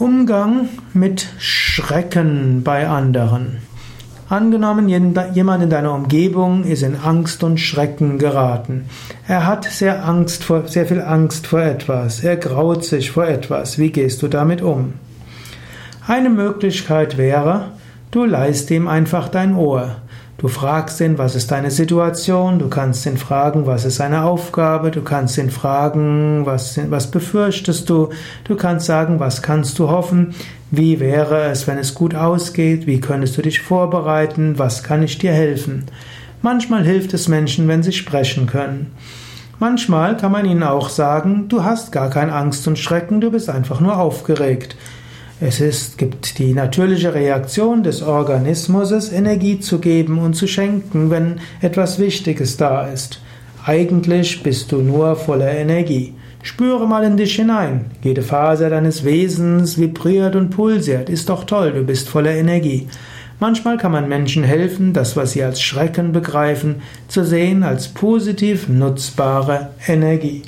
Umgang mit Schrecken bei anderen. Angenommen, jemand in deiner Umgebung ist in Angst und Schrecken geraten. Er hat sehr Angst vor, sehr viel Angst vor etwas. Er graut sich vor etwas. Wie gehst du damit um? Eine Möglichkeit wäre, du leist ihm einfach dein Ohr. Du fragst ihn, was ist deine Situation, du kannst ihn fragen, was ist seine Aufgabe, du kannst ihn fragen, was, was befürchtest du, du kannst sagen, was kannst du hoffen, wie wäre es, wenn es gut ausgeht, wie könntest du dich vorbereiten, was kann ich dir helfen. Manchmal hilft es Menschen, wenn sie sprechen können. Manchmal kann man ihnen auch sagen, du hast gar keine Angst und Schrecken, du bist einfach nur aufgeregt. Es ist, gibt die natürliche Reaktion des Organismus, Energie zu geben und zu schenken, wenn etwas Wichtiges da ist. Eigentlich bist du nur voller Energie. Spüre mal in dich hinein. Jede Faser deines Wesens vibriert und pulsiert. Ist doch toll, du bist voller Energie. Manchmal kann man Menschen helfen, das, was sie als Schrecken begreifen, zu sehen als positiv nutzbare Energie.